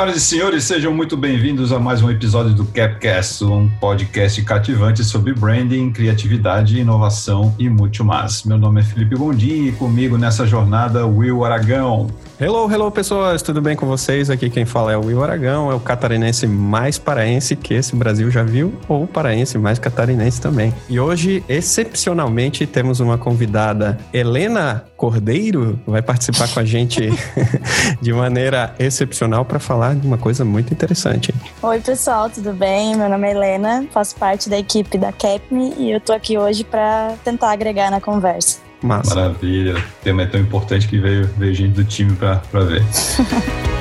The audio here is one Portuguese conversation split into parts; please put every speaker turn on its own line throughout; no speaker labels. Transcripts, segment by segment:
Senhoras e senhores, sejam muito bem-vindos a mais um episódio do Capcast, um podcast cativante sobre branding, criatividade, inovação e muito mais. Meu nome é Felipe Gondim e comigo nessa jornada Will Aragão.
Hello, hello pessoas, tudo bem com vocês? Aqui quem fala é o Will Aragão, é o catarinense mais paraense que esse Brasil já viu, ou paraense mais catarinense também. E hoje, excepcionalmente, temos uma convidada, Helena Cordeiro, vai participar com a gente de maneira excepcional para falar de uma coisa muito interessante.
Oi pessoal, tudo bem? Meu nome é Helena, faço parte da equipe da CapMe e eu tô aqui hoje para tentar agregar na conversa.
Massa. Maravilha. O tema é tão importante que veio, veio gente do time para ver.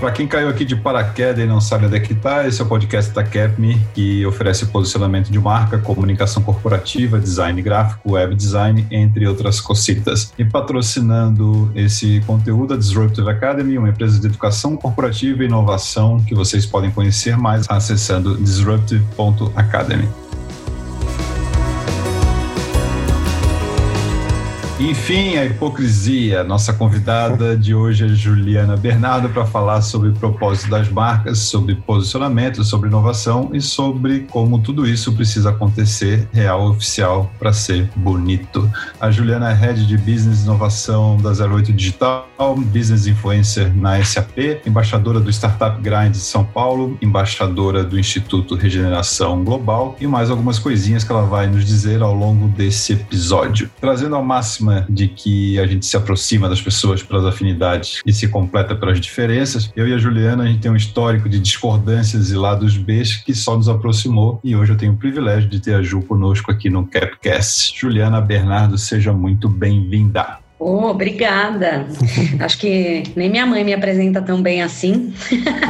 Para quem caiu aqui de paraquedas e não sabe onde é que está, esse é o podcast da CapMe, que oferece posicionamento de marca, comunicação corporativa, design gráfico, web design, entre outras cositas. E patrocinando esse conteúdo, a Disruptive Academy, uma empresa de educação corporativa e inovação que vocês podem conhecer mais acessando disruptive.academy. Enfim, a hipocrisia. Nossa convidada de hoje é Juliana Bernardo para falar sobre o propósito das marcas, sobre posicionamento, sobre inovação e sobre como tudo isso precisa acontecer real oficial para ser bonito. A Juliana é head de business inovação da 08 Digital, business influencer na SAP, embaixadora do Startup Grind de São Paulo, embaixadora do Instituto Regeneração Global e mais algumas coisinhas que ela vai nos dizer ao longo desse episódio. Trazendo ao máximo máxima de que a gente se aproxima das pessoas pelas afinidades e se completa pelas diferenças. Eu e a Juliana, a gente tem um histórico de discordâncias e lados B que só nos aproximou e hoje eu tenho o privilégio de ter a Ju conosco aqui no Capcast. Juliana Bernardo, seja muito bem-vinda.
Oh, obrigada. Acho que nem minha mãe me apresenta tão bem assim.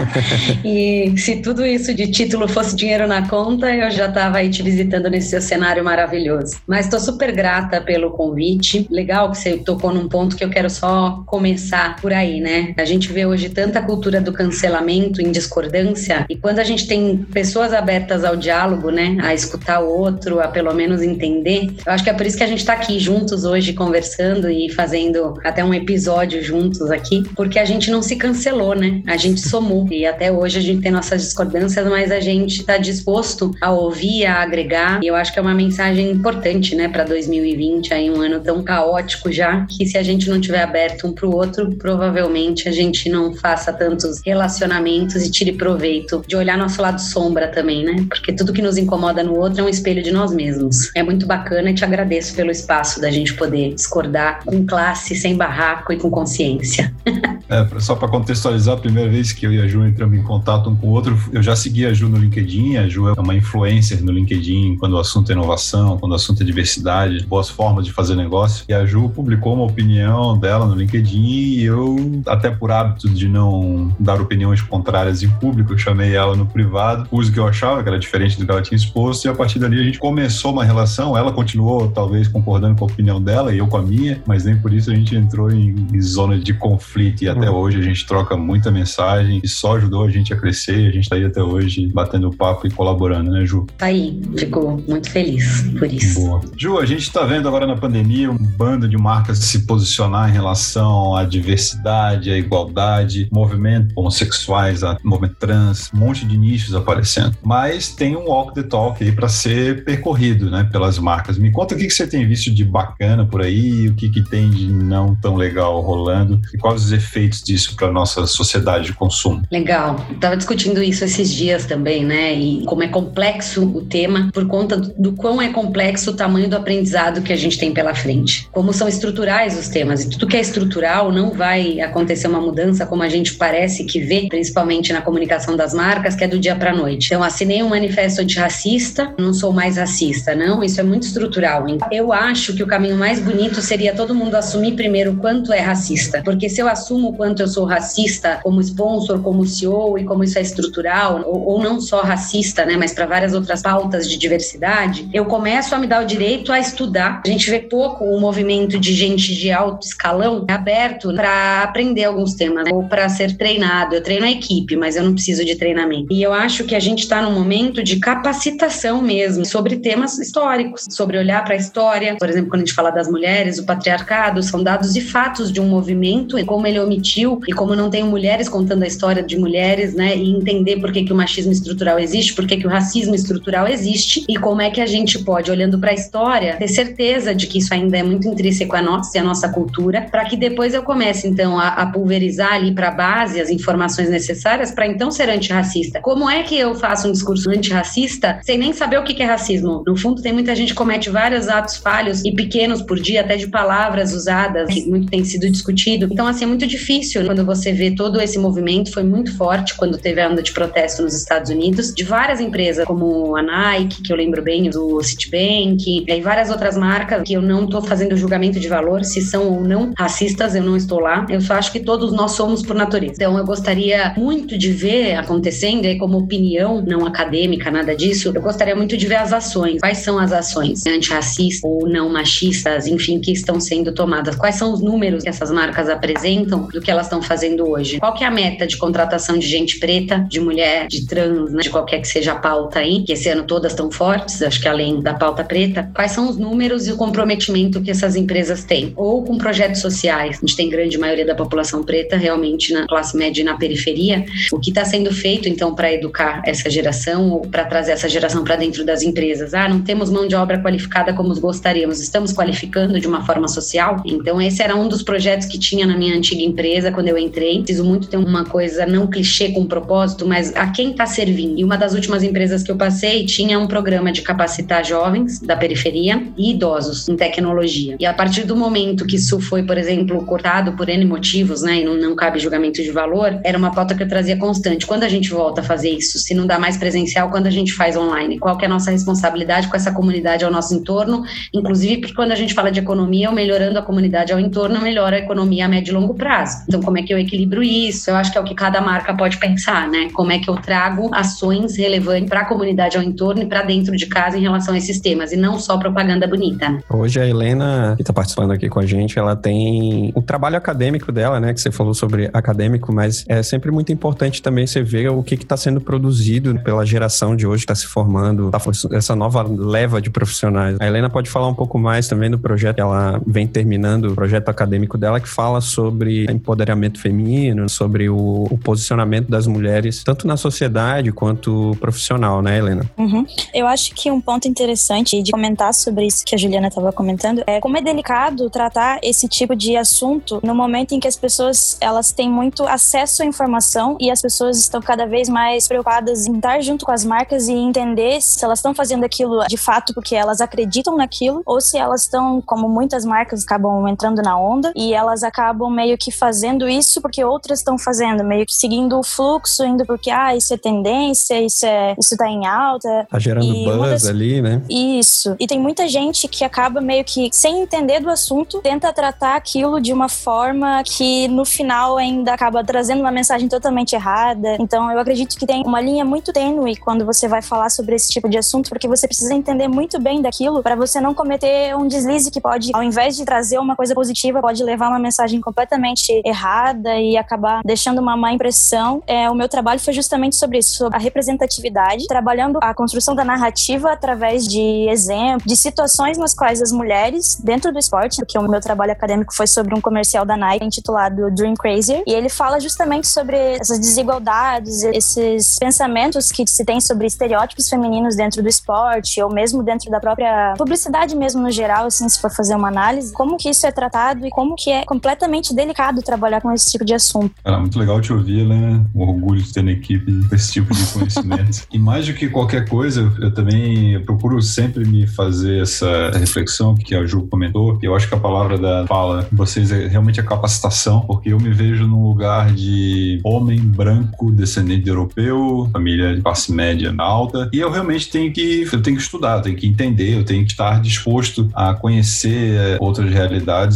e se tudo isso de título fosse dinheiro na conta, eu já estava aí te visitando nesse seu cenário maravilhoso. Mas estou super grata pelo convite. Legal que você tocou num ponto que eu quero só começar por aí, né? A gente vê hoje tanta cultura do cancelamento em discordância e quando a gente tem pessoas abertas ao diálogo, né, a escutar o outro, a pelo menos entender, eu acho que é por isso que a gente está aqui juntos hoje conversando e fazendo até um episódio juntos aqui, porque a gente não se cancelou, né? A gente somou. E até hoje a gente tem nossas discordâncias, mas a gente está disposto a ouvir, a agregar. E eu acho que é uma mensagem importante, né, para 2020, aí um ano tão caótico já, que se a gente não tiver aberto um para o outro, provavelmente a gente não faça tantos relacionamentos e tire proveito de olhar nosso lado sombra também, né? Porque tudo que nos incomoda no outro é um espelho de nós mesmos. É muito bacana e te agradeço pelo espaço da gente poder discordar com classe, sem barraco e com consciência.
é, só para contextualizar, a primeira vez que eu e a Ju entramos em contato um com o outro, eu já segui a Ju no LinkedIn, a Ju é uma influencer no LinkedIn quando o assunto é inovação, quando o assunto é diversidade, boas formas de fazer negócio. E a Ju publicou uma opinião dela no LinkedIn e eu, até por hábito de não dar opiniões contrárias em público, eu chamei ela no privado, pus o que eu achava, que era diferente do que ela tinha exposto, e a partir dali a gente começou uma relação. Ela continuou, talvez, concordando com a opinião dela e eu com a minha, mas nem por isso a gente entrou em, em zona de conflito e até uhum. hoje a gente troca muita mensagem e só ajudou a gente a crescer e a gente tá aí até hoje batendo papo e colaborando, né, Ju?
Tá aí, ficou muito feliz por isso.
Boa. Ju, a gente tá vendo agora na pandemia um bando de marcas se posicionar em relação à diversidade, à igualdade, movimento homossexuais, movimento trans, um monte de nichos aparecendo. Mas tem um walk the talk aí para ser percorrido, né, pelas marcas. Me conta o que, que você tem visto de bacana por aí, o que, que tem não tão legal rolando e quais os efeitos disso para nossa sociedade de consumo.
Legal. Estava discutindo isso esses dias também, né? E como é complexo o tema por conta do quão é complexo o tamanho do aprendizado que a gente tem pela frente. Como são estruturais os temas e tudo que é estrutural não vai acontecer uma mudança como a gente parece que vê, principalmente na comunicação das marcas, que é do dia para noite. Então assinei um manifesto antirracista, não sou mais racista, não. Isso é muito estrutural. Eu acho que o caminho mais bonito seria todo mundo assumir primeiro o quanto é racista. Porque se eu assumo o quanto eu sou racista como sponsor, como CEO e como isso é estrutural, ou, ou não só racista, né, mas para várias outras pautas de diversidade, eu começo a me dar o direito a estudar. A gente vê pouco o movimento de gente de alto escalão aberto para aprender alguns temas né, ou para ser treinado. Eu treino a equipe, mas eu não preciso de treinamento. E eu acho que a gente está num momento de capacitação mesmo sobre temas históricos, sobre olhar para a história. Por exemplo, quando a gente fala das mulheres, o patriarcado, são dados e fatos de um movimento e como ele sutil e como não tenho mulheres contando a história de mulheres, né, e entender por que, que o machismo estrutural existe, por que, que o racismo estrutural existe e como é que a gente pode, olhando para a história, ter certeza de que isso ainda é muito intrínseco a nós e a nossa cultura, para que depois eu comece então a, a pulverizar ali para a base as informações necessárias para então ser antirracista. Como é que eu faço um discurso antirracista sem nem saber o que, que é racismo? No fundo, tem muita gente que comete vários atos falhos e pequenos por dia, até de palavras usadas, que muito tem sido discutido. Então, assim, é muito difícil quando você vê todo esse movimento, foi muito forte quando teve a onda de protesto nos Estados Unidos, de várias empresas, como a Nike, que eu lembro bem, do Citibank, e várias outras marcas que eu não estou fazendo julgamento de valor, se são ou não racistas, eu não estou lá. Eu só acho que todos nós somos por natureza. Então, eu gostaria muito de ver acontecendo, aí como opinião não acadêmica, nada disso, eu gostaria muito de ver as ações. Quais são as ações antirracistas ou não machistas, enfim, que estão sendo tomadas? Quais são os números que essas marcas apresentam do que elas estão fazendo hoje? Qual que é a meta de contratação de gente preta, de mulher, de trans, né, de qualquer que seja a pauta aí, que esse ano todas estão fortes, acho que além da pauta preta, quais são os números e o comprometimento que essas empresas têm? Ou com projetos sociais, a gente tem grande maioria da população preta realmente na classe média e na periferia, o que está sendo feito então para educar essa geração ou para trazer essa geração para dentro das empresas? Ah, não temos mão de obra qualificada como gostaríamos, estamos qualificando de uma forma social? Então esse era um dos projetos que tinha na minha antiga empresa quando eu entrei. Preciso muito ter uma coisa não clichê com propósito, mas a quem está servindo? E uma das últimas empresas que eu passei tinha um programa de capacitar jovens da periferia e idosos em tecnologia. E a partir do momento que isso foi, por exemplo, cortado por N motivos, né, e não, não cabe julgamento de valor, era uma pauta que eu trazia constante. Quando a gente volta a fazer isso, se não dá mais presencial, quando a gente faz online? Qual que é a nossa responsabilidade com essa comunidade ao nosso entorno? Inclusive, porque quando a gente fala de economia, melhorando a comunidade ao entorno, melhora a economia a médio e longo prazo. Então, como é que eu equilibro isso? Eu acho que é o que cada marca pode pensar, né? Como é que eu trago ações relevantes para a comunidade ao entorno e para dentro de casa em relação a esses temas, e não só propaganda bonita. Né?
Hoje a Helena, que está participando aqui com a gente, ela tem o trabalho acadêmico dela, né? Que você falou sobre acadêmico, mas é sempre muito importante também você ver o que está sendo produzido pela geração de hoje que está se formando, tá, essa nova leva de profissionais. A Helena pode falar um pouco mais também do projeto que ela vem terminando, o projeto acadêmico dela, que fala sobre empoderamento feminino, sobre o, o posicionamento das mulheres, tanto na sociedade quanto profissional, né, Helena?
Uhum. Eu acho que um ponto interessante de comentar sobre isso que a Juliana estava comentando é como é delicado tratar esse tipo de assunto no momento em que as pessoas elas têm muito acesso à informação e as pessoas estão cada vez mais preocupadas em estar junto com as marcas e entender se elas estão fazendo aquilo de fato porque elas acreditam naquilo ou se elas estão, como muitas marcas acabam entrando na onda e elas acabam meio que fazendo isso porque outras estão fazendo, meio que seguindo o fluxo, indo porque ah, isso é tendência, isso é isso tá em alta.
Tá gerando e buzz das... ali, né?
Isso. E tem muita gente que acaba meio que sem entender do assunto, tenta tratar aquilo de uma forma que no final ainda acaba trazendo uma mensagem totalmente errada. Então eu acredito que tem uma linha muito tênue quando você vai falar sobre esse tipo de assunto, porque você precisa entender muito bem daquilo para você não cometer um deslize que pode, ao invés de trazer uma coisa positiva, pode levar uma mensagem completamente errada e acabar deixando uma má impressão. É, o meu trabalho foi justamente sobre isso, sobre a representatividade, trabalhando a construção da narrativa através de exemplos, de situações nas quais as mulheres, dentro do esporte, porque o meu trabalho acadêmico foi sobre um comercial da Nike intitulado Dream Crazier, e ele fala justamente sobre essas desigualdades, esses pensamentos que se tem sobre estereótipos femininos dentro do esporte, ou mesmo dentro da própria publicidade mesmo no geral, assim, se for fazer uma análise, como que isso é tratado e como que é completamente delicado trabalhar com esse tipo de assunto.
Era muito legal te ouvir, né? O orgulho de ter na equipe esse tipo de conhecimento. e mais do que qualquer coisa, eu também procuro sempre me fazer essa reflexão que a Ju comentou, eu acho que a palavra da fala de vocês é realmente a capacitação, porque eu me vejo num lugar de homem branco, descendente de europeu, família de classe média alta, e eu realmente tenho que, eu tenho que estudar, tenho que entender, eu tenho que estar disposto a conhecer outras realidades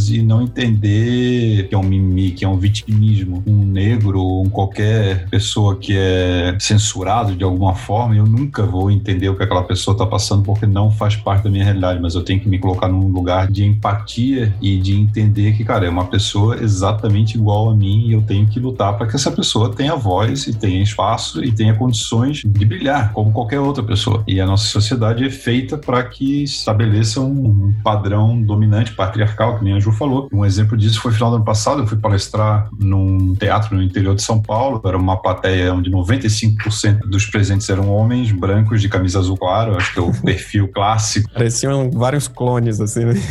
e não entender que é um mimimi, que é um vitimismo. Um negro, um qualquer pessoa que é censurado de alguma forma, eu nunca vou entender o que aquela pessoa está passando porque não faz parte da minha realidade, mas eu tenho que me colocar num lugar de empatia e de entender que, cara, é uma pessoa exatamente igual a mim e eu tenho que lutar para que essa pessoa tenha voz e tenha espaço e tenha condições de brilhar, como qualquer outra pessoa. E a nossa sociedade é feita para que estabeleça um padrão dominante, patriarcal, que nem a Ju falou. Um exemplo disso foi no final do ano passado, eu fui palestrar num teatro no interior de São Paulo. Era uma plateia onde 95% dos presentes eram homens brancos de camisa azul claro. Acho que é o perfil clássico.
Pareciam vários clones, assim, né?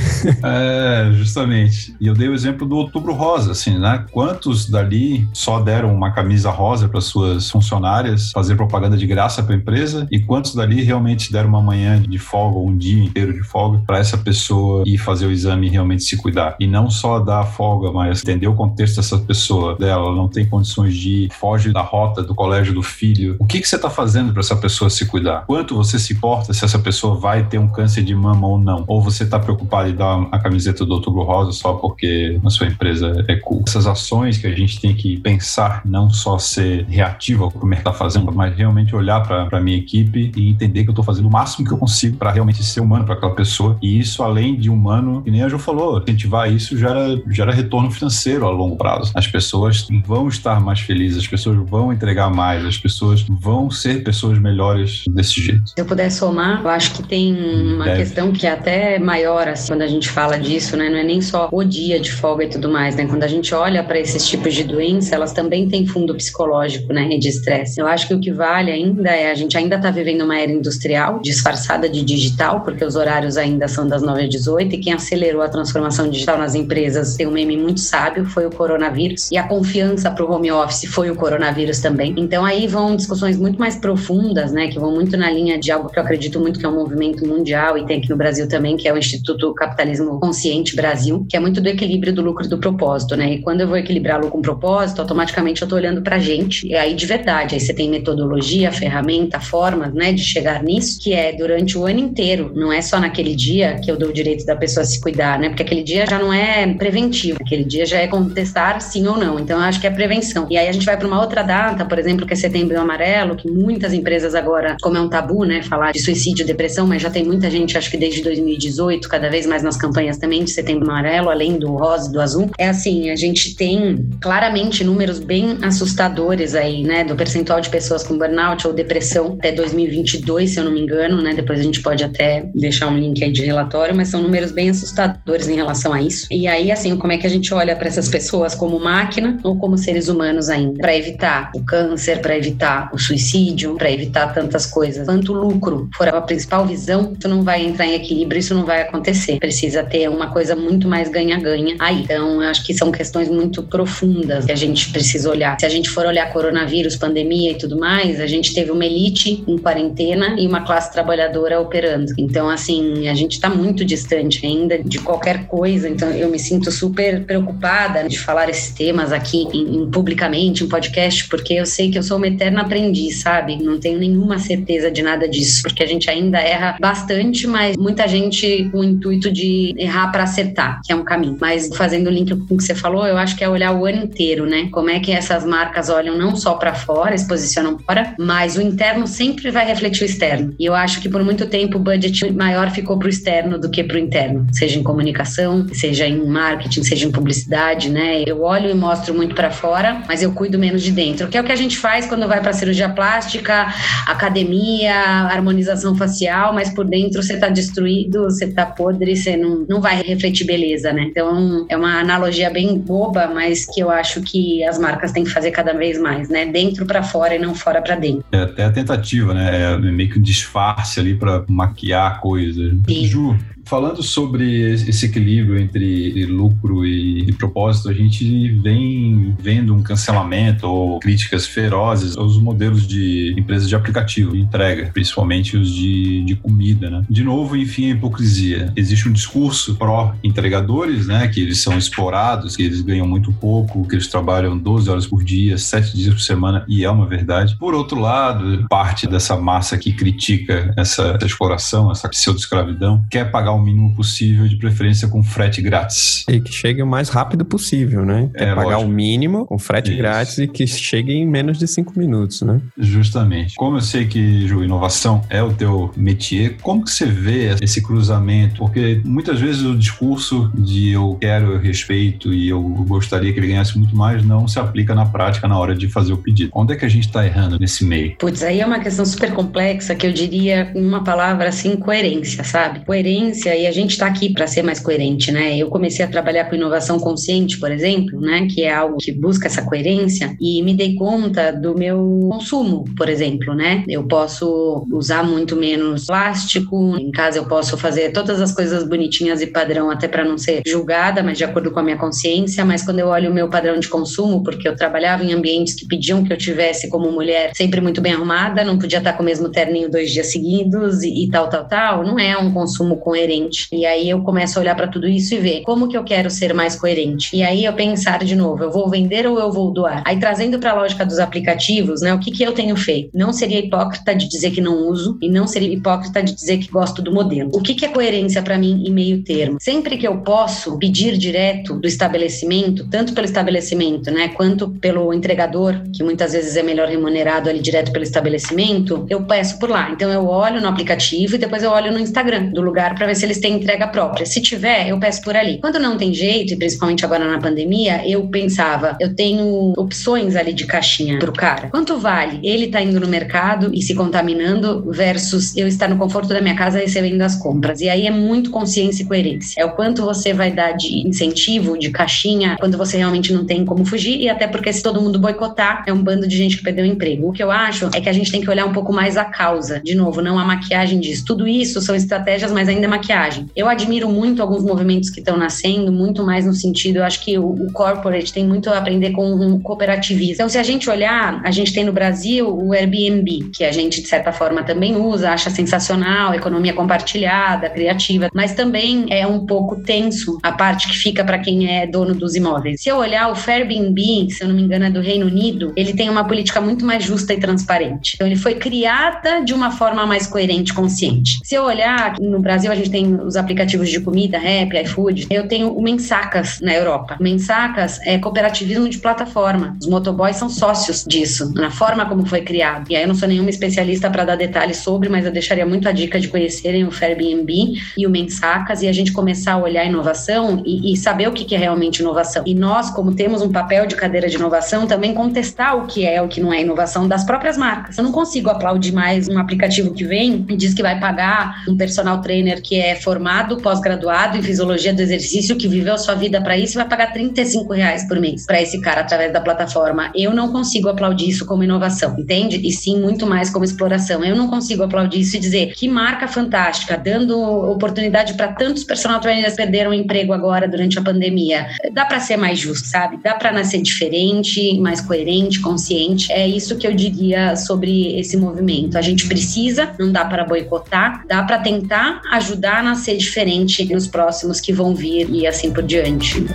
É, justamente. E eu dei o exemplo do Outubro Rosa, assim, né? Quantos dali só deram uma camisa rosa para suas funcionárias fazer propaganda de graça para a empresa e quantos dali realmente deram uma manhã de folga ou um dia inteiro de folga para essa pessoa ir fazer o exame e realmente se cuidar. E não só dar folga, mas entender o contexto dessa pessoa, dela, ela não tem condições de ir, foge da rota do colégio do filho. O que, que você está fazendo para essa pessoa se cuidar? Quanto você se importa se essa pessoa vai ter um câncer de mama ou não? Ou você está preocupado em dar a camiseta do Outubro Rosa só porque a sua empresa é cool? Essas ações que a gente tem que pensar, não só ser reativo ao que o mercado está fazendo, mas realmente olhar para a minha equipe e entender que eu estou fazendo o máximo que eu consigo para realmente ser humano para aquela pessoa. E isso, além de humano, que nem a Jo falou, incentivar isso gera, gera retorno financeiro a longo prazo. As pessoas vão estar mais felizes, as pessoas vão entregar mais, as pessoas vão ser pessoas melhores desse jeito.
Se eu puder somar, eu acho que tem uma Deve. questão que é até maior, assim, quando a gente fala disso, né? Não é nem só o dia de folga e tudo mais, né? Quando a gente olha para esses tipos de doença, elas também têm fundo psicológico, né? E de estresse. Eu acho que o que vale ainda é a gente ainda está vivendo uma era industrial disfarçada de digital, porque os horários ainda são das 9 às 18 e quem acelerou a transformação digital nas empresas tem um meme muito sábio, foi o coronavírus. E a confiança para o home office foi o coronavírus também. Então aí vão discussões muito mais profundas, né? Que vão muito na linha de algo que eu acredito muito que é um movimento mundial e tem aqui no Brasil também, que é o Instituto Capitalismo Consciente Brasil, que é muito do equilíbrio do lucro e do propósito, né? E quando eu vou equilibrá-lo com propósito, automaticamente eu estou olhando para a gente. E aí de verdade, aí você tem metodologia, ferramenta, formas, né, de chegar nisso, que é durante o ano inteiro, não é só naquele dia que eu dou o direito da pessoa se cuidar, né? Porque aquele dia já não é preventivo, aquele dia já é contestar sim ou não. Então eu acho que é prevenção. E aí a gente vai para uma outra data, por exemplo, que é setembro amarelo, que muitas empresas agora, como é um tabu, né, falar de suicídio, depressão, mas já tem muita gente, acho que desde 2018, cada vez mais nas campanhas também de setembro amarelo, além do rosa e do azul. É assim, a gente tem claramente números bem assustadores aí, né, do percentual de pessoas com burnout ou depressão até 2022, se eu não me engano, né? Depois a gente pode até deixar um link aí de relatório, mas são números bem assustadores em relação a isso. E aí, assim, como é que a gente olha para essas pessoas como máquina ou como seres humanos ainda? Para evitar o câncer, para evitar o suicídio, para evitar tantas coisas. Quanto lucro for a principal visão, isso não vai entrar em equilíbrio, isso não vai acontecer. Precisa ter uma coisa muito mais ganha-ganha aí. Então, acho que são questões muito profundas que a gente precisa olhar. Se a gente for olhar coronavírus, pandemia e tudo mais, a gente teve uma elite em quarentena e uma classe trabalhadora operando. Então, assim, a gente está muito distante ainda de qualquer coisa. Então, eu me sinto super preocupada de falar esses temas aqui em, em, publicamente, em podcast, porque eu sei que eu sou uma eterna aprendiz, sabe? Não tenho nenhuma certeza de nada disso, porque a gente ainda erra bastante, mas muita gente com o intuito de errar para acertar, que é um caminho. Mas fazendo o link com o que você falou, eu acho que é olhar o ano inteiro, né? Como é que essas marcas olham não só para fora, se posicionam fora, mas o interno sempre vai refletir o externo. E eu acho que por muito tempo o budget maior ficou para o externo do que para o interno, seja em comunicação, seja em marketing, seja em publicidade, né? Eu olho e mostro muito para fora, mas eu cuido menos de dentro, que é o que a gente faz quando vai para cirurgia plástica, academia, harmonização facial, mas por dentro você está destruído, você está podre, você não, não vai refletir beleza, né? Então é uma analogia bem boba, mas que eu acho que as marcas têm que fazer cada vez mais, né? Dentro para fora e não fora para dentro.
É até a tentativa, né? É meio que um disfarce ali para maquiar a coisa. Sim. Ju, Falando sobre esse equilíbrio entre lucro e, propósito, a gente vem vendo um cancelamento ou críticas ferozes aos modelos de empresas de aplicativo, de entrega, principalmente os de, de comida, né? De novo, enfim, a hipocrisia. Existe um discurso pró-entregadores, né? Que eles são explorados, que eles ganham muito pouco, que eles trabalham 12 horas por dia, 7 dias por semana, e é uma verdade. Por outro lado, parte dessa massa que critica essa, exploração, essa pseudo-escravidão, quer pagar o mínimo possível, de preferência com frete grátis.
E que chegue o mais rápido possível, né? É, pagar lógico. o mínimo com frete Isso. grátis e que chegue em menos de cinco minutos, né?
Justamente. Como eu sei que, Ju, inovação é o teu métier, como que você vê esse cruzamento? Porque muitas vezes o discurso de eu quero, eu respeito e eu gostaria que ele ganhasse muito mais não se aplica na prática na hora de fazer o pedido. Onde é que a gente está errando nesse meio?
Putz, aí é uma questão super complexa que eu diria uma palavra assim, coerência, sabe? Coerência coerência, e a gente está aqui para ser mais coerente, né? Eu comecei a trabalhar com inovação consciente, por exemplo, né? Que é algo que busca essa coerência, e me dei conta do meu consumo, por exemplo, né? Eu posso usar muito menos plástico, em casa eu posso fazer todas as coisas bonitinhas e padrão, até para não ser julgada, mas de acordo com a minha consciência. Mas quando eu olho o meu padrão de consumo, porque eu trabalhava em ambientes que pediam que eu tivesse como mulher sempre muito bem arrumada, não podia estar com o mesmo terninho dois dias seguidos e, e tal, tal, tal, não é um consumo coerente. E aí eu começo a olhar para tudo isso e ver como que eu quero ser mais coerente. E aí eu pensar de novo, eu vou vender ou eu vou doar? Aí trazendo para a lógica dos aplicativos, né, o que que eu tenho feito? Não seria hipócrita de dizer que não uso e não seria hipócrita de dizer que gosto do modelo. O que que é coerência para mim em meio termo? Sempre que eu posso pedir direto do estabelecimento, tanto pelo estabelecimento, né, quanto pelo entregador, que muitas vezes é melhor remunerado ali direto pelo estabelecimento, eu peço por lá. Então eu olho no aplicativo e depois eu olho no Instagram do lugar para ver se eles têm entrega própria. Se tiver, eu peço por ali. Quando não tem jeito, e principalmente agora na pandemia, eu pensava, eu tenho opções ali de caixinha pro cara. Quanto vale ele tá indo no mercado e se contaminando versus eu estar no conforto da minha casa recebendo as compras? E aí é muito consciência e coerência. É o quanto você vai dar de incentivo, de caixinha, quando você realmente não tem como fugir e até porque se todo mundo boicotar, é um bando de gente que perdeu o emprego. O que eu acho é que a gente tem que olhar um pouco mais a causa. De novo, não a maquiagem disso. Tudo isso são estratégias, mas ainda é maquiagem. Eu admiro muito alguns movimentos que estão nascendo, muito mais no sentido, eu acho que o, o corporate tem muito a aprender com um cooperativismo. Então, se a gente olhar, a gente tem no Brasil o Airbnb, que a gente, de certa forma, também usa, acha sensacional, economia compartilhada, criativa, mas também é um pouco tenso a parte que fica para quem é dono dos imóveis. Se eu olhar o Airbnb, se eu não me engano, é do Reino Unido, ele tem uma política muito mais justa e transparente. Então, ele foi criada de uma forma mais coerente, consciente. Se eu olhar, no Brasil a gente tem os aplicativos de comida, Rap, iFood, eu tenho o Mensacas na Europa. Mensacas é cooperativismo de plataforma. Os motoboys são sócios disso, na forma como foi criado. E aí eu não sou nenhuma especialista para dar detalhes sobre, mas eu deixaria muito a dica de conhecerem o Airbnb e o Mensacas e a gente começar a olhar a inovação e, e saber o que é realmente inovação. E nós, como temos um papel de cadeira de inovação, também contestar o que é o que não é inovação das próprias marcas. Eu não consigo aplaudir mais um aplicativo que vem e diz que vai pagar um personal trainer que é formado, pós-graduado em fisiologia do exercício, que viveu a sua vida para isso, vai pagar 35 reais por mês para esse cara através da plataforma. Eu não consigo aplaudir isso como inovação, entende? E sim muito mais como exploração. Eu não consigo aplaudir isso e dizer que marca fantástica, dando oportunidade para tantos personal trainers perderam o emprego agora durante a pandemia. Dá para ser mais justo, sabe? Dá para nascer diferente, mais coerente, consciente. É isso que eu diria sobre esse movimento. A gente precisa, não dá para boicotar, dá para tentar ajudar nascer diferente nos próximos que vão vir e assim por diante.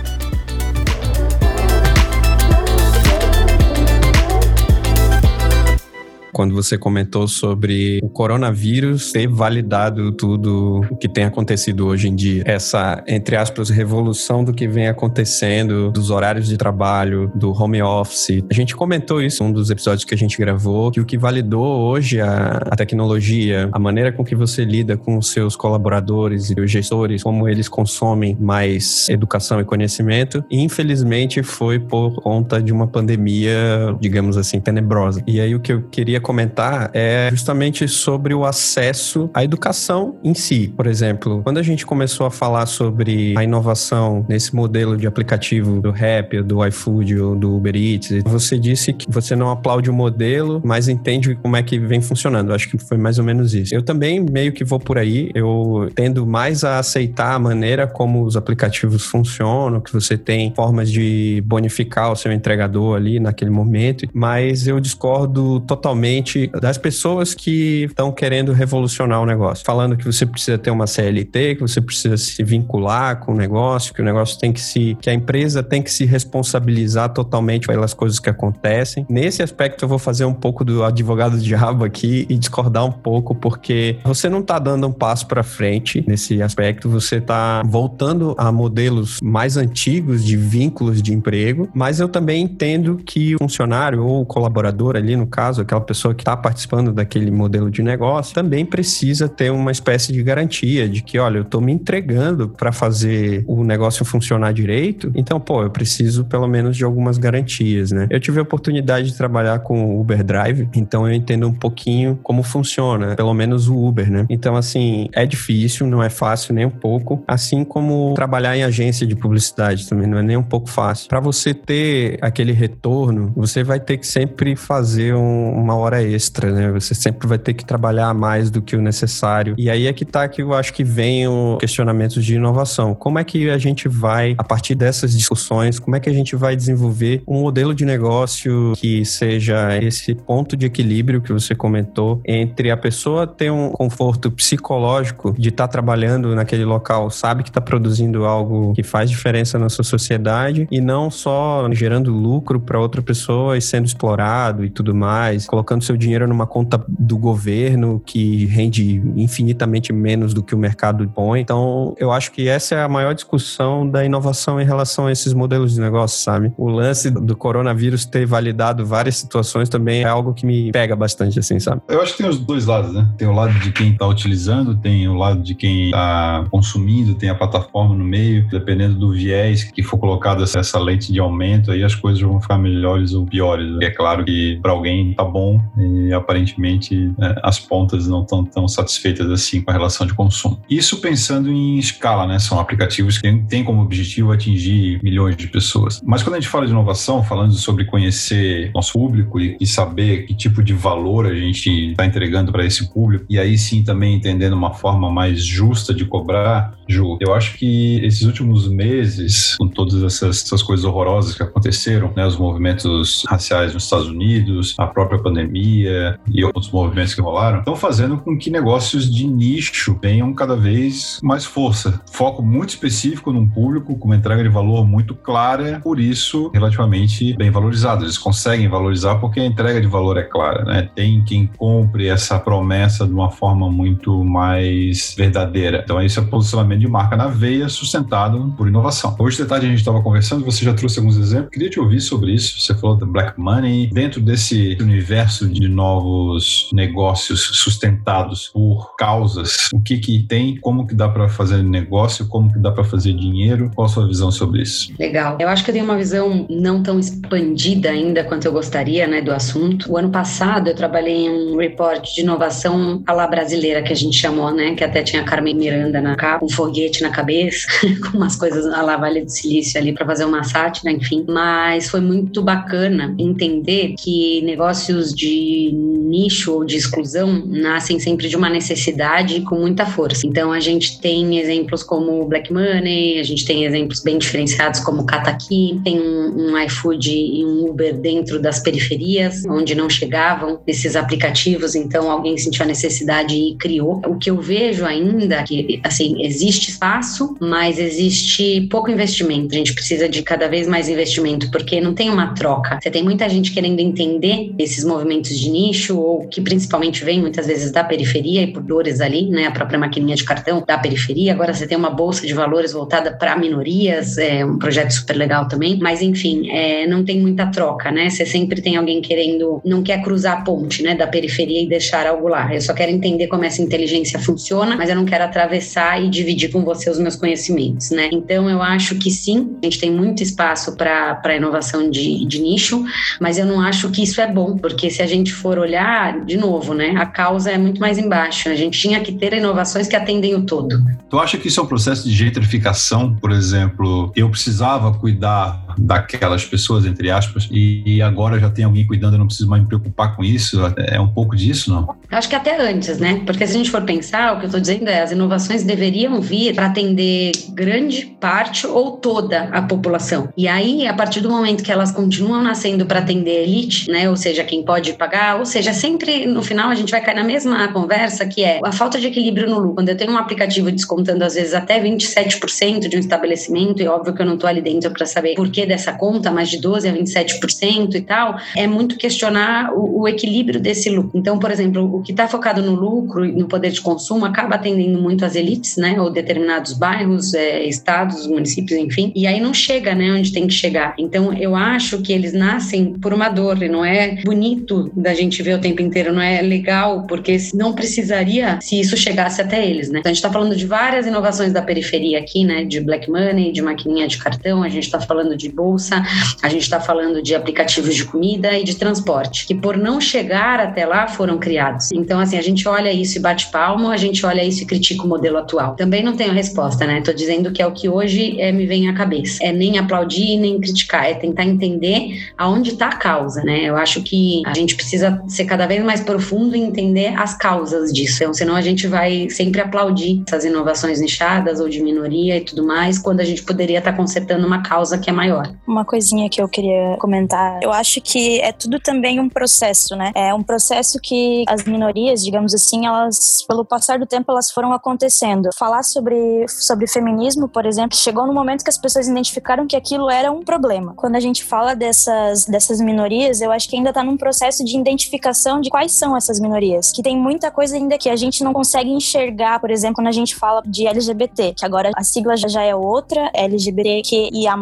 Quando você comentou sobre o coronavírus ter validado tudo o que tem acontecido hoje em dia. Essa, entre aspas, revolução do que vem acontecendo, dos horários de trabalho, do home office. A gente comentou isso em um dos episódios que a gente gravou, que o que validou hoje a, a tecnologia, a maneira com que você lida com os seus colaboradores e os gestores, como eles consomem mais educação e conhecimento, infelizmente foi por conta de uma pandemia, digamos assim, tenebrosa. E aí o que eu queria comentar é justamente sobre o acesso à educação em si. Por exemplo, quando a gente começou a falar sobre a inovação nesse modelo de aplicativo do Rap, do iFood ou do Uber Eats, você disse que você não aplaude o modelo, mas entende como é que vem funcionando. acho que foi mais ou menos isso. Eu também meio que vou por aí. Eu tendo mais a aceitar a maneira como os aplicativos funcionam, que você tem formas de bonificar o seu entregador ali naquele momento, mas eu discordo totalmente das pessoas que estão querendo revolucionar o negócio, falando que você precisa ter uma CLT, que você precisa se vincular com o negócio, que o negócio tem que se, que a empresa tem que se responsabilizar totalmente pelas coisas que acontecem. Nesse aspecto eu vou fazer um pouco do advogado diabo aqui e discordar um pouco, porque você não está dando um passo para frente nesse aspecto, você está voltando a modelos mais antigos de vínculos de emprego, mas eu também entendo que o funcionário ou o colaborador ali, no caso, aquela pessoa pessoa que está participando daquele modelo de negócio também precisa ter uma espécie de garantia de que, olha, eu estou me entregando para fazer o negócio funcionar direito, então, pô, eu preciso pelo menos de algumas garantias, né? Eu tive a oportunidade de trabalhar com o Uber Drive, então eu entendo um pouquinho como funciona, pelo menos o Uber, né? Então, assim, é difícil, não é fácil nem um pouco, assim como trabalhar em agência de publicidade também não é nem um pouco fácil. Para você ter aquele retorno, você vai ter que sempre fazer um, uma hora extra, né? Você sempre vai ter que trabalhar mais do que o necessário. E aí é que tá que eu acho que vem o questionamento de inovação. Como é que a gente vai, a partir dessas discussões, como é que a gente vai desenvolver um modelo de negócio que seja esse ponto de equilíbrio que você comentou entre a pessoa ter um conforto psicológico de estar tá trabalhando naquele local, sabe que está produzindo algo que faz diferença na sua sociedade e não só gerando lucro para outra pessoa e sendo explorado e tudo mais, colocando seu dinheiro numa conta do governo que rende infinitamente menos do que o mercado põe. Então, eu acho que essa é a maior discussão da inovação em relação a esses modelos de negócio, sabe? O lance do coronavírus ter validado várias situações também é algo que me pega bastante, assim, sabe?
Eu acho que tem os dois lados, né? Tem o lado de quem está utilizando, tem o lado de quem está consumindo, tem a plataforma no meio, dependendo do viés que for colocado essa lente de aumento, aí as coisas vão ficar melhores ou piores. É claro que para alguém tá bom e aparentemente é, as pontas não estão tão satisfeitas assim com a relação de consumo. Isso pensando em escala, né? São aplicativos que têm como objetivo atingir milhões de pessoas. Mas quando a gente fala de inovação, falando sobre conhecer nosso público e, saber que tipo de valor a gente está entregando para esse público, e aí sim também entendendo uma forma mais justa de cobrar, Ju, eu acho que esses últimos meses, com todas essas, essas coisas horrorosas que aconteceram, né, os movimentos raciais nos Estados Unidos, a própria pandemia e outros movimentos que rolaram, estão fazendo com que negócios de nicho tenham cada vez mais força. Foco muito específico num público, com uma entrega de valor muito clara, por isso relativamente bem valorizado. Eles conseguem valorizar porque a entrega de valor é clara, né? Tem quem compre essa promessa de uma forma muito mais verdadeira. Então, esse é posicionamento de marca na veia, sustentado por inovação. Hoje de tarde a gente estava conversando, você já trouxe alguns exemplos. Queria te ouvir sobre isso. Você falou da Black Money. Dentro desse universo de novos negócios sustentados por causas, o que que tem, como que dá para fazer negócio, como que dá para fazer dinheiro? Qual a sua visão sobre isso?
Legal. Eu acho que eu tenho uma visão não tão expandida ainda quanto eu gostaria, né, do assunto. O ano passado eu trabalhei em um report de inovação à la brasileira que a gente chamou, né, que até tinha Carmen Miranda na capa, um foguete na cabeça, com umas coisas à la Vale do Silício ali para fazer uma sátira, enfim. Mas foi muito bacana entender que negócios de nicho ou de exclusão nascem sempre de uma necessidade com muita força. Então a gente tem exemplos como o Black Money, a gente tem exemplos bem diferenciados como o Kataki, tem um, um iFood e um Uber dentro das periferias, onde não chegavam esses aplicativos, então alguém sentiu a necessidade e criou. O que eu vejo ainda que assim existe espaço, mas existe pouco investimento. A gente precisa de cada vez mais investimento porque não tem uma troca. Você tem muita gente querendo entender esses movimentos de nicho ou que principalmente vem muitas vezes da periferia e por dores ali, né? A própria maquininha de cartão da periferia. Agora você tem uma bolsa de valores voltada para minorias, é um projeto super legal também. Mas enfim, é, não tem muita troca, né? Você sempre tem alguém querendo, não quer cruzar a ponte, né? Da periferia e deixar algo lá. Eu só quero entender como essa inteligência funciona, mas eu não quero atravessar e dividir com você os meus conhecimentos, né? Então eu acho que sim, a gente tem muito espaço para inovação de, de nicho, mas eu não acho que isso é bom, porque se a gente for olhar, de novo, né? A causa é muito mais embaixo. A gente tinha que ter inovações que atendem o todo.
Tu acha que isso é um processo de gentrificação? Por exemplo, eu precisava cuidar daquelas pessoas, entre aspas, e agora já tem alguém cuidando, eu não preciso mais me preocupar com isso. É um pouco disso, não?
Acho que até antes, né? Porque se a gente for pensar, o que eu estou dizendo é as inovações deveriam vir para atender grande parte ou toda a população. E aí, a partir do momento que elas continuam nascendo para atender a elite, né? Ou seja, quem pode pagar, ou seja, sempre no final a gente vai cair na mesma conversa que é a falta de equilíbrio no lucro. Quando eu tenho um aplicativo descontando às vezes até 27% de um estabelecimento, e óbvio que eu não estou ali dentro para saber por que dessa conta, mais de 12% a 27% e tal, é muito questionar o, o equilíbrio desse lucro. Então, por exemplo, o que está focado no lucro e no poder de consumo acaba atendendo muito as elites, né? Ou determinados bairros, é, estados, municípios, enfim. E aí não chega, né? Onde tem que chegar. Então, eu acho que eles nascem por uma dor e não é bonito da gente ver o tempo inteiro, não é legal, porque não precisaria se isso chegasse até eles, né? Então, a gente está falando de várias inovações da periferia aqui, né? De black money, de maquininha de cartão, a gente está falando de bolsa, a gente está falando de aplicativos de comida e de transporte, que por não chegar até lá foram criados. Então, assim, a gente olha isso e bate palmo, a gente olha isso e critica o modelo atual. Também não tenho resposta, né? Tô dizendo que é o que hoje é, me vem à cabeça. É nem aplaudir, nem criticar, é tentar entender aonde está a causa, né? Eu acho que a gente precisa ser cada vez mais profundo e entender as causas disso. Então, senão a gente vai sempre aplaudir essas inovações nichadas ou de minoria e tudo mais, quando a gente poderia estar tá consertando uma causa que é maior.
Uma coisinha que eu queria comentar. Eu acho que é tudo também um processo, né? É um processo que as minorias, digamos assim, elas, pelo passar do tempo, elas foram acontecendo. Falar sobre, sobre feminismo, por exemplo, chegou no momento que as pessoas identificaram que aquilo era um problema. Quando a gente fala dessas, dessas minorias, eu acho que ainda está num processo de identificação de quais são essas minorias. Que tem muita coisa ainda que a gente não consegue enxergar, por exemplo, quando a gente fala de LGBT, que agora a sigla já é outra, LGBTQIA+,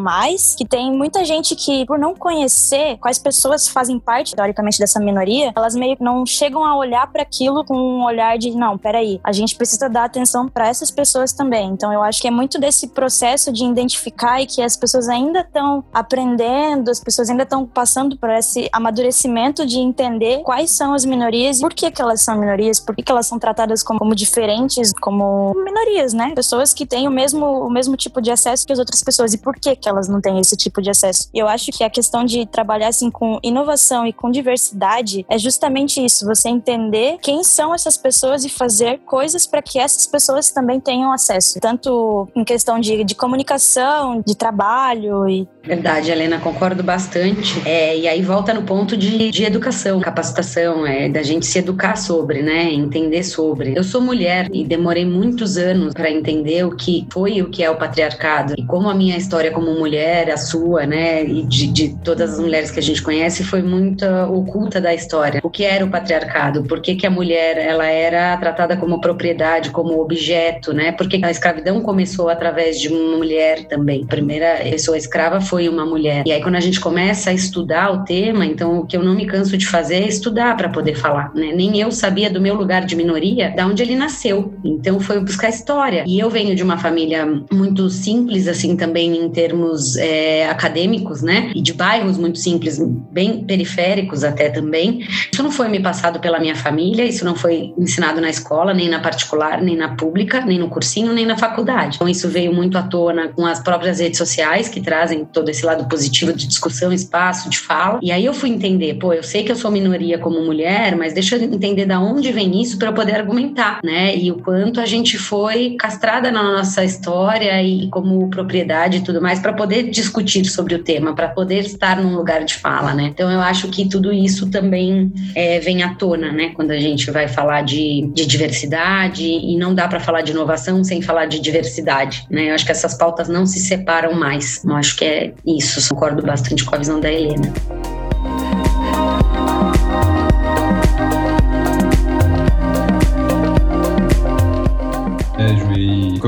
que tem muita gente que, por não conhecer quais pessoas fazem parte, teoricamente, dessa minoria, elas meio que não chegam a olhar para aquilo com um olhar de não, peraí, a gente precisa dar atenção para essas pessoas também. Então eu acho que é muito desse processo de identificar e que as pessoas ainda estão aprendendo, as pessoas ainda estão passando por esse amadurecimento de entender quais são as minorias e por que, que elas são minorias, por que, que elas são tratadas como, como diferentes, como minorias, né? Pessoas que têm o mesmo, o mesmo tipo de acesso que as outras pessoas e por que, que elas não têm esse tipo de acesso. E eu acho que a questão de trabalhar assim com inovação e com diversidade é justamente isso, você entender quem são essas pessoas e fazer coisas para que essas pessoas também tenham acesso, tanto em questão de, de comunicação, de trabalho e
Verdade, Helena, concordo bastante. É, e aí volta no ponto de, de educação, capacitação, é, da gente se educar sobre, né? Entender sobre. Eu sou mulher e demorei muitos anos para entender o que foi o que é o patriarcado. E como a minha história como mulher, a sua, né? E de, de todas as mulheres que a gente conhece, foi muito oculta da história. O que era o patriarcado? Por que, que a mulher ela era tratada como propriedade, como objeto, né? Porque a escravidão começou através de uma mulher também. A primeira pessoa escrava foi uma mulher. E aí, quando a gente começa a estudar o tema, então o que eu não me canso de fazer é estudar para poder falar, né? Nem eu sabia do meu lugar de minoria, da onde ele nasceu. Então, foi buscar história. E eu venho de uma família muito simples, assim, também em termos é, acadêmicos, né? E de bairros muito simples, bem periféricos até também. Isso não foi me passado pela minha família, isso não foi ensinado na escola, nem na particular, nem na pública, nem no cursinho, nem na faculdade. Então, isso veio muito à tona com as próprias redes sociais, que trazem todo todo esse lado positivo de discussão, espaço, de fala. E aí eu fui entender, pô, eu sei que eu sou minoria como mulher, mas deixa eu entender da onde vem isso para eu poder argumentar, né? E o quanto a gente foi castrada na nossa história e como propriedade e tudo mais para poder discutir sobre o tema, para poder estar num lugar de fala, né? Então eu acho que tudo isso também é, vem à tona, né? Quando a gente vai falar de, de diversidade e não dá para falar de inovação sem falar de diversidade, né? Eu acho que essas pautas não se separam mais. Eu acho que é isso, concordo bastante com a visão da Helena.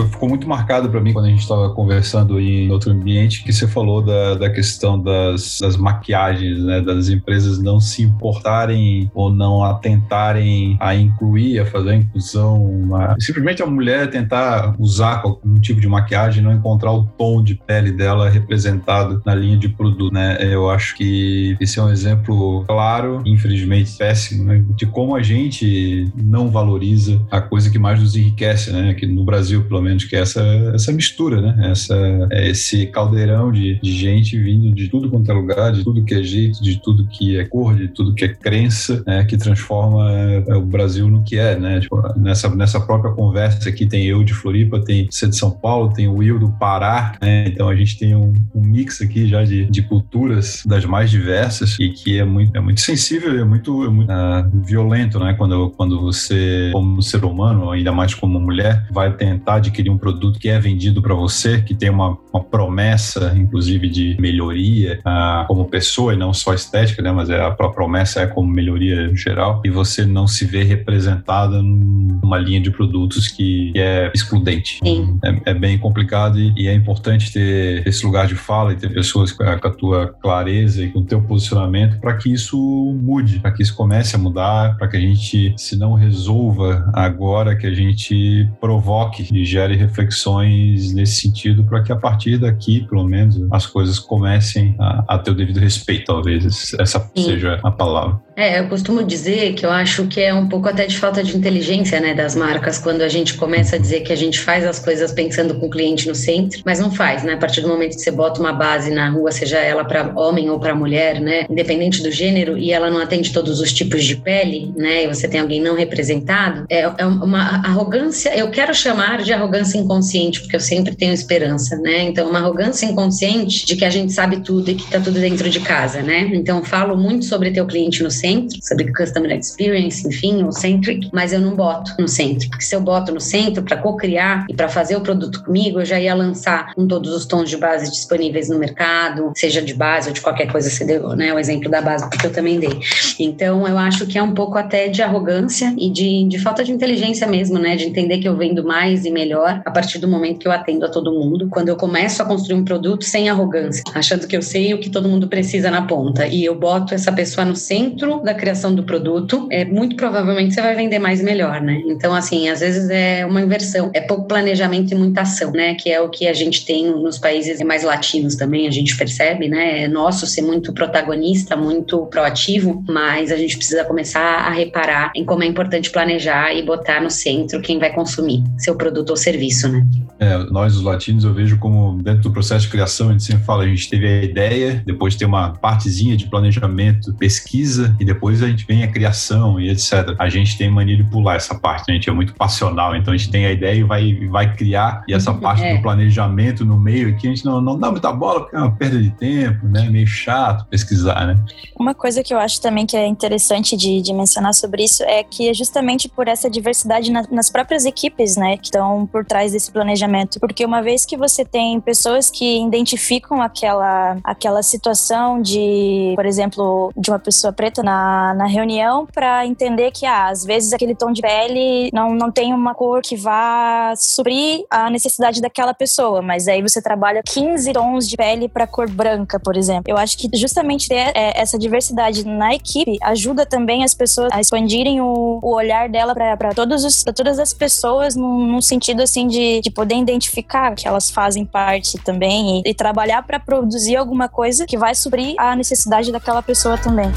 Ficou muito marcado para mim quando a gente estava conversando em outro ambiente que você falou da, da questão das, das maquiagens, né? Das empresas não se importarem ou não atentarem a incluir, a fazer a inclusão. A, simplesmente a mulher tentar usar algum tipo de maquiagem não encontrar o tom de pele dela representado na linha de produto, né? Eu acho que esse é um exemplo claro, infelizmente péssimo, né? De como a gente não valoriza a coisa que mais nos enriquece, né? Aqui no Brasil, pelo menos que é essa, essa mistura, né? Essa, é esse caldeirão de, de gente vindo de tudo quanto é lugar, de tudo que é jeito, de tudo que é cor, de tudo que é crença, né? que transforma é, o Brasil no que é, né? Tipo, nessa, nessa própria conversa aqui tem eu de Floripa, tem você de São Paulo, tem o Will do Pará, né? Então a gente tem um, um mix aqui já de, de culturas das mais diversas e que é muito, é muito sensível é muito, é muito uh, violento, né? Quando, quando você, como ser humano, ainda mais como mulher, vai tentar adquirir um produto que é vendido para você, que tem uma, uma promessa, inclusive, de melhoria ah, como pessoa e não só estética, né? Mas é, a promessa é como melhoria geral e você não se vê representada numa linha de produtos que, que é excludente.
Sim.
É, é bem complicado e, e, é importante ter esse lugar de fala e ter pessoas com a, com a tua clareza e com o teu posicionamento para que isso mude, para que isso comece a mudar, para que a gente, se não resolva agora, que a gente provoque e gere reflexões nesse sentido para que a partir daqui, pelo menos, as coisas comecem a, a ter o devido respeito, talvez essa Sim. seja a palavra.
É, eu costumo dizer que eu acho que é um pouco até de falta de inteligência, né, das marcas, quando a gente começa a dizer que a gente faz as coisas pensando com o cliente no centro, mas não faz, né? A partir do momento que você bota uma base na rua, seja ela para homem ou para mulher, né, independente do gênero, e ela não atende todos os tipos de pele, né, e você tem alguém não representado, é, é uma arrogância, eu quero chamar de arrogância inconsciente, porque eu sempre tenho esperança, né? Então, uma arrogância inconsciente de que a gente sabe tudo e que tá tudo dentro de casa, né? Então, falo muito sobre ter o cliente no centro centro, sobre Customer Experience, enfim, o Centric, mas eu não boto no centro, porque se eu boto no centro para co-criar e para fazer o produto comigo, eu já ia lançar com todos os tons de base disponíveis no mercado, seja de base ou de qualquer coisa, você deu né, o exemplo da base, porque eu também dei. Então, eu acho que é um pouco até de arrogância e de, de falta de inteligência mesmo, né, de entender que eu vendo mais e melhor a partir do momento que eu atendo a todo mundo, quando eu começo a construir um produto sem arrogância, achando que eu sei o que todo mundo precisa na ponta, e eu boto essa pessoa no centro da criação do produto, é muito provavelmente você vai vender mais melhor, né? Então, assim, às vezes é uma inversão, é pouco planejamento e muita ação, né? Que é o que a gente tem nos países mais latinos também, a gente percebe, né? É nosso ser muito protagonista, muito proativo, mas a gente precisa começar a reparar em como é importante planejar e botar no centro quem vai consumir seu produto ou serviço, né?
É, nós, os latinos, eu vejo como dentro do processo de criação, a gente sempre fala, a gente teve a ideia, depois tem uma partezinha de planejamento, pesquisa e depois a gente vem a criação e etc. A gente tem mania de pular essa parte, né? a gente é muito passional, então a gente tem a ideia e vai, vai criar, e essa uhum. parte é. do planejamento no meio aqui a gente não, não dá muita bola, porque é uma perda de tempo, né? Meio chato pesquisar, né?
Uma coisa que eu acho também que é interessante de, de mencionar sobre isso é que é justamente por essa diversidade na, nas próprias equipes, né, que estão por trás desse planejamento. Porque uma vez que você tem pessoas que identificam aquela, aquela situação de, por exemplo, de uma pessoa preta na na, reunião para entender que ah, às vezes aquele tom de pele não, não tem uma cor que vá suprir a necessidade daquela pessoa, mas aí você trabalha 15 tons de pele para cor branca, por exemplo. Eu acho que justamente ter é, essa diversidade na equipe ajuda também as pessoas a expandirem o, o olhar dela para todas as pessoas num, num sentido assim de, de, poder identificar que elas fazem parte também e, e trabalhar para produzir alguma coisa que vai suprir a necessidade daquela pessoa também.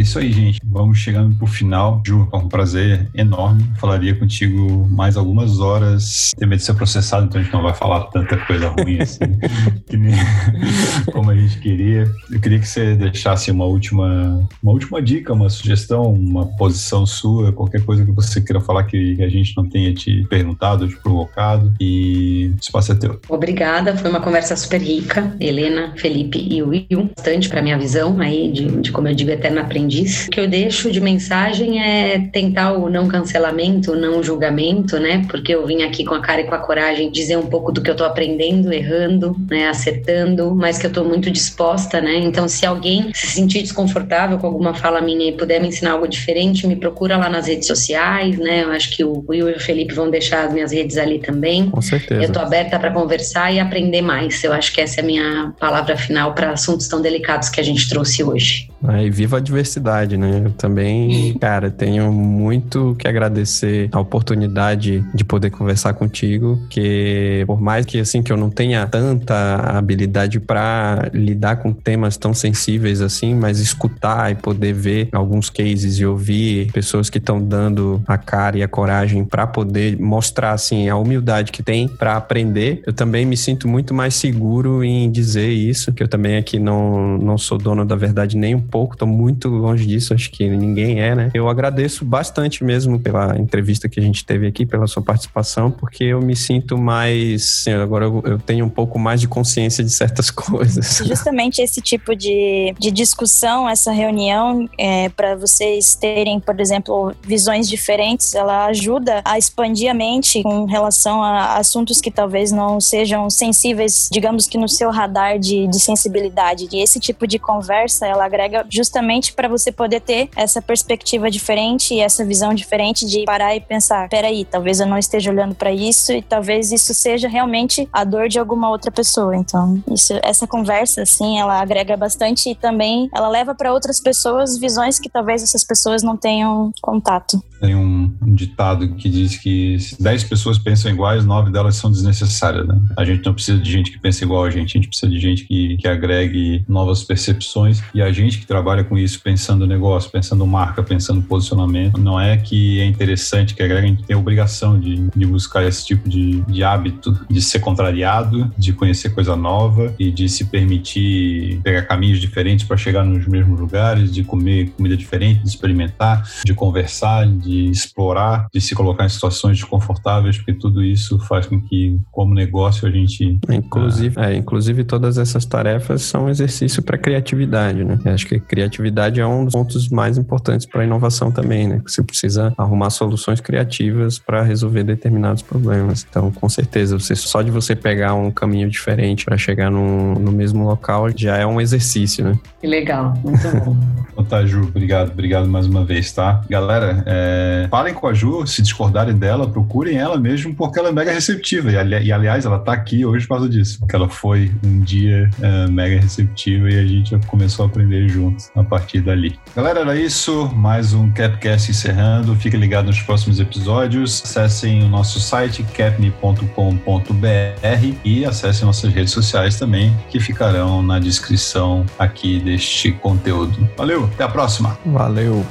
É isso aí, gente. Vamos chegando pro final. Ju, é um prazer enorme. Falaria contigo mais algumas horas. Tem medo de ser processado, então a gente não vai falar tanta coisa ruim assim, que nem como a gente queria. Eu queria que você deixasse uma última, uma última dica, uma sugestão, uma posição sua, qualquer coisa que você queira falar que a gente não tenha te perguntado, te provocado. E o espaço é teu.
Obrigada. Foi uma conversa super rica. Helena, Felipe e Will. Bastante para minha visão aí de, de como eu digo, eterna aprendizagem O que eu deixo de mensagem é tentar o não cancelamento, o não julgamento, né? Porque eu vim aqui com a cara e com a coragem dizer um pouco do que eu tô aprendendo, errando, né? Acertando, mas que eu tô muito disposta, né? Então, se alguém se sentir desconfortável com alguma fala minha e puder me ensinar algo diferente, me procura lá nas redes sociais, né? Eu acho que o Will e o Felipe vão deixar as minhas redes ali também.
Com certeza.
Eu tô aberta para conversar e aprender mais. Eu acho que essa é a minha palavra final para assuntos tão delicados que a gente trouxe hoje.
Aí, viva a diversidade, né? Eu também, cara, tenho muito que agradecer a oportunidade de poder conversar contigo, que por mais que assim que eu não tenha tanta habilidade para lidar com temas tão sensíveis assim, mas escutar e poder ver alguns cases e ouvir pessoas que estão dando a cara e a coragem para poder mostrar assim a humildade que tem para aprender, eu também me sinto muito mais seguro em dizer isso, que eu também aqui não não sou dono da verdade nem um pouco, tô muito longe disso, acho que ninguém é, né? Eu agradeço bastante mesmo pela entrevista que a gente teve aqui, pela sua participação, porque eu me sinto mais. Agora eu, eu tenho um pouco mais de consciência de certas coisas.
Justamente esse tipo de, de discussão, essa reunião, é, para vocês terem, por exemplo, visões diferentes, ela ajuda a expandir a mente com relação a assuntos que talvez não sejam sensíveis, digamos que no seu radar de, de sensibilidade. E esse tipo de conversa, ela agrega justamente para você poder ter essa perspectiva diferente e essa visão diferente de parar e pensar: peraí, talvez eu não esteja olhando para isso e talvez isso seja realmente a dor de alguma outra pessoa. Então, isso, essa conversa, assim, ela agrega bastante e também ela leva para outras pessoas visões que talvez essas pessoas não tenham contato.
Tem um, ditado que diz que se 10 pessoas pensam iguais, nove delas são desnecessárias. Né? A gente não precisa de gente que pense igual a gente, a gente precisa de gente que, que agregue novas percepções. E a gente que trabalha com isso, pensando negócio, pensando marca, pensando posicionamento, não é que é interessante que a gente tem a obrigação de, de buscar esse tipo de, de hábito, de ser contrariado, de conhecer coisa nova e de se permitir pegar caminhos diferentes para chegar nos mesmos lugares, de comer comida diferente, de experimentar, de conversar, de explorar, de se colocar em situações desconfortáveis, porque tudo isso faz com que, como negócio, a gente.
Inclusive, é, inclusive todas essas tarefas são exercício para criatividade, né? Eu acho que criatividade é dos pontos mais importantes para a inovação também, né? Você precisa arrumar soluções criativas para resolver determinados problemas. Então, com certeza, você só de você pegar um caminho diferente para chegar no, no mesmo local já é um exercício, né?
Que legal, muito bom.
então tá, Ju, obrigado, obrigado mais uma vez, tá? Galera, é, é, falem com a Ju, se discordarem dela, procurem ela mesmo, porque ela é mega receptiva. E, ali, e aliás, ela tá aqui hoje por causa disso, porque ela foi um dia é, mega receptiva e a gente começou a aprender juntos a partir dali. Galera, era isso. Mais um Capcast encerrando. Fique ligado nos próximos episódios. Acessem o noso site capne.com.br e acessem nossas redes sociais também, que ficarão na descrição aqui deste conteúdo. Valeu, até a próxima.
Valeu.